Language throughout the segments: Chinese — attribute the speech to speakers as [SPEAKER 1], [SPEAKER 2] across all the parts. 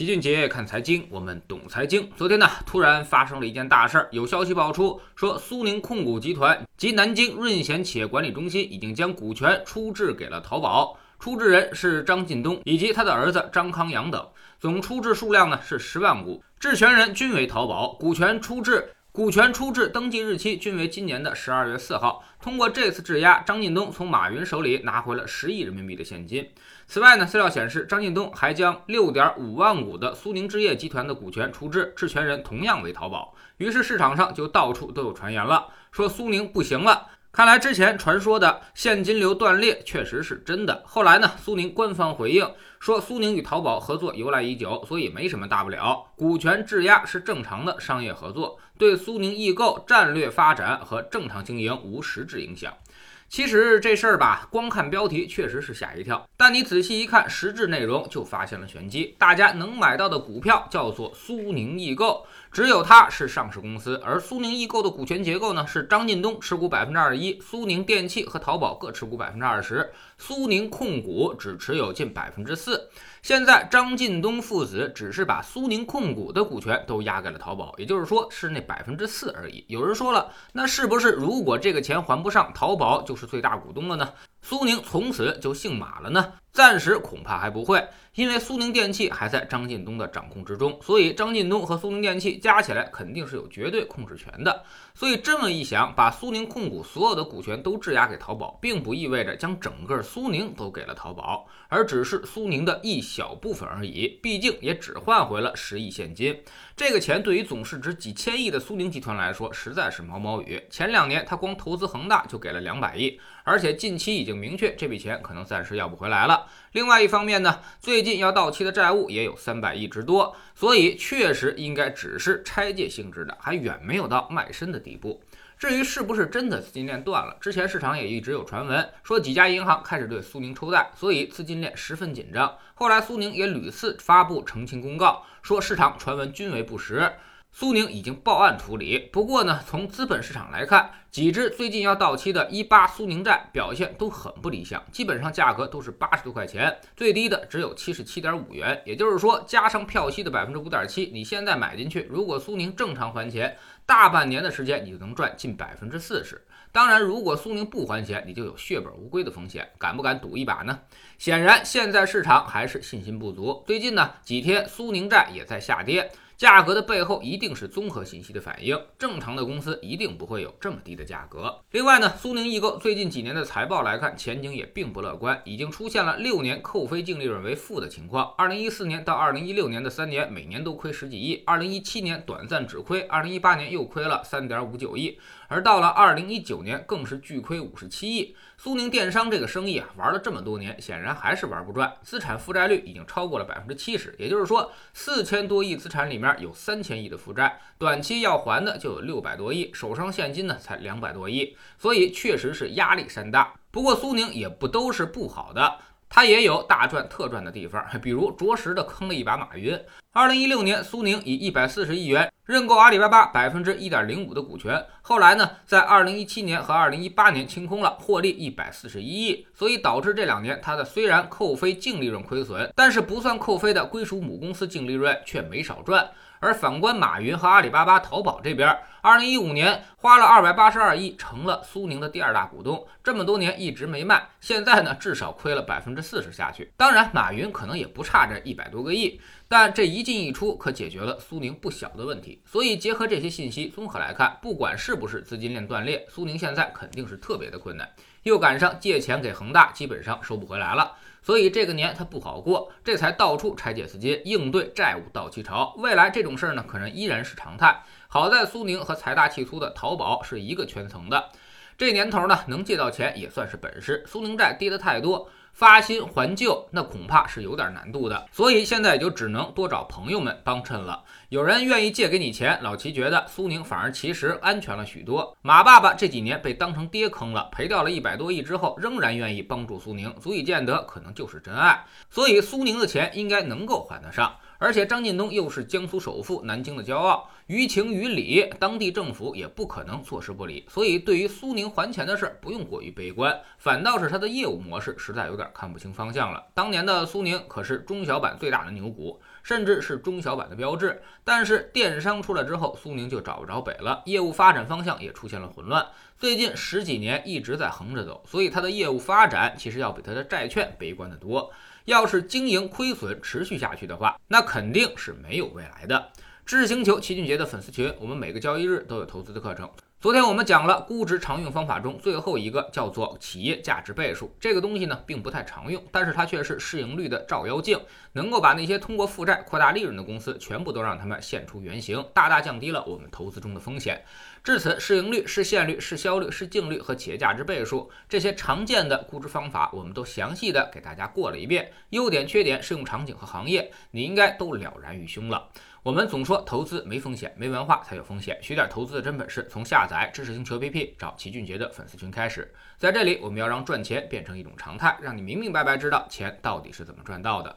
[SPEAKER 1] 齐俊杰看财经，我们懂财经。昨天呢，突然发生了一件大事儿，有消息爆出，说苏宁控股集团及南京润贤企业管理中心已经将股权出质给了淘宝，出质人是张近东以及他的儿子张康阳等，总出质数量呢是十万股，质权人均为淘宝，股权出质。股权出质登记日期均为今年的十二月四号。通过这次质押，张近东从马云手里拿回了十亿人民币的现金。此外呢，资料显示，张近东还将六点五万股的苏宁置业集团的股权出质，质权人同样为淘宝。于是市场上就到处都有传言了，说苏宁不行了。看来之前传说的现金流断裂确实是真的。后来呢，苏宁官方回应说，苏宁与淘宝合作由来已久，所以没什么大不了。股权质押是正常的商业合作，对苏宁易购战略发展和正常经营无实质影响。其实这事儿吧，光看标题确实是吓一跳，但你仔细一看实质内容，就发现了玄机。大家能买到的股票叫做苏宁易购，只有它是上市公司，而苏宁易购的股权结构呢，是张近东持股百分之二十一，苏宁电器和淘宝各持股百分之二十，苏宁控股只持有近百分之四。现在张近东父子只是把苏宁控股的股权都押给了淘宝，也就是说是那百分之四而已。有人说了，那是不是如果这个钱还不上，淘宝就是最大股东了呢？苏宁从此就姓马了呢？暂时恐怕还不会，因为苏宁电器还在张近东的掌控之中，所以张近东和苏宁电器加起来肯定是有绝对控制权的。所以这么一想，把苏宁控股所有的股权都质押给淘宝，并不意味着将整个苏宁都给了淘宝，而只是苏宁的一小部分而已。毕竟也只换回了十亿现金，这个钱对于总市值几千亿的苏宁集团来说，实在是毛毛雨。前两年他光投资恒大就给了两百亿，而且近期已经明确这笔钱可能暂时要不回来了。另外一方面呢，最近要到期的债务也有三百亿之多，所以确实应该只是拆借性质的，还远没有到卖身的地步。至于是不是真的资金链断了，之前市场也一直有传闻说几家银行开始对苏宁抽贷，所以资金链十分紧张。后来苏宁也屡次发布澄清公告，说市场传闻均为不实。苏宁已经报案处理，不过呢，从资本市场来看，几只最近要到期的一八苏宁债表现都很不理想，基本上价格都是八十多块钱，最低的只有七十七点五元，也就是说加上票息的百分之五点七，你现在买进去，如果苏宁正常还钱，大半年的时间你就能赚近百分之四十。当然，如果苏宁不还钱，你就有血本无归的风险，敢不敢赌一把呢？显然，现在市场还是信心不足。最近呢几天，苏宁债也在下跌。价格的背后一定是综合信息的反应，正常的公司一定不会有这么低的价格。另外呢，苏宁易购最近几年的财报来看，前景也并不乐观，已经出现了六年扣非净利润为负的情况。二零一四年到二零一六年的三年，每年都亏十几亿；二零一七年短暂止亏，二零一八年又亏了三点五九亿，而到了二零一九年更是巨亏五十七亿。苏宁电商这个生意啊，玩了这么多年，显然还是玩不转，资产负债率已经超过了百分之七十，也就是说，四千多亿资产里面。有三千亿的负债，短期要还的就有六百多亿，手上现金呢才两百多亿，所以确实是压力山大。不过苏宁也不都是不好的。它也有大赚特赚的地方，比如着实的坑了一把马云。二零一六年，苏宁以一百四十亿元认购阿里巴巴百分之一点零五的股权，后来呢，在二零一七年和二零一八年清空了，获利一百四十一亿，所以导致这两年它的虽然扣非净利润亏损，但是不算扣非的归属母公司净利润却没少赚。而反观马云和阿里巴巴、淘宝这边，二零一五年花了二百八十二亿，成了苏宁的第二大股东，这么多年一直没卖，现在呢至少亏了百分之四十下去。当然，马云可能也不差这一百多个亿，但这一进一出可解决了苏宁不小的问题。所以结合这些信息综合来看，不管是不是资金链断裂，苏宁现在肯定是特别的困难，又赶上借钱给恒大，基本上收不回来了。所以这个年他不好过，这才到处拆解资金应对债务到期潮。未来这种事儿呢，可能依然是常态。好在苏宁和财大气粗的淘宝是一个圈层的，这年头呢，能借到钱也算是本事。苏宁债跌得太多。发新还旧，那恐怕是有点难度的，所以现在也就只能多找朋友们帮衬了。有人愿意借给你钱，老齐觉得苏宁反而其实安全了许多。马爸爸这几年被当成爹坑了，赔掉了一百多亿之后，仍然愿意帮助苏宁，足以见得可能就是真爱。所以苏宁的钱应该能够还得上。而且张近东又是江苏首富、南京的骄傲，于情于理，当地政府也不可能坐视不理。所以，对于苏宁还钱的事儿，不用过于悲观，反倒是他的业务模式实在有点看不清方向了。当年的苏宁可是中小板最大的牛股，甚至是中小板的标志。但是电商出来之后，苏宁就找不着北了，业务发展方向也出现了混乱。最近十几年一直在横着走，所以它的业务发展其实要比它的债券悲观的多。要是经营亏损持续下去的话，那肯定是没有未来的。知识星球齐俊杰的粉丝群，我们每个交易日都有投资的课程。昨天我们讲了估值常用方法中最后一个，叫做企业价值倍数。这个东西呢，并不太常用，但是它却是市盈率的照妖镜，能够把那些通过负债扩大利润的公司，全部都让他们现出原形，大大降低了我们投资中的风险。至此，市盈率、市现率、市销率、市净率和企业价值倍数这些常见的估值方法，我们都详细的给大家过了一遍，优点、缺点、适用场景和行业，你应该都了然于胸了。我们总说投资没风险，没文化才有风险。学点投资的真本事，从下载知识星球 APP 找齐俊杰的粉丝群开始。在这里，我们要让赚钱变成一种常态，让你明明白白知道钱到底是怎么赚到的。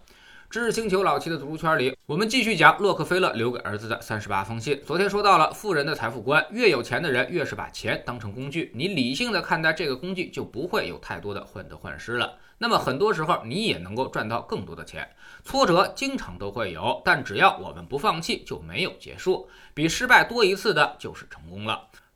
[SPEAKER 1] 知识星球老齐的读书圈里，我们继续讲洛克菲勒留给儿子的三十八封信。昨天说到了富人的财富观，越有钱的人越是把钱当成工具。你理性的看待这个工具，就不会有太多的患得患失了。那么很多时候，你也能够赚到更多的钱。挫折经常都会有，但只要我们不放弃，就没有结束。比失败多一次的，就是成功了。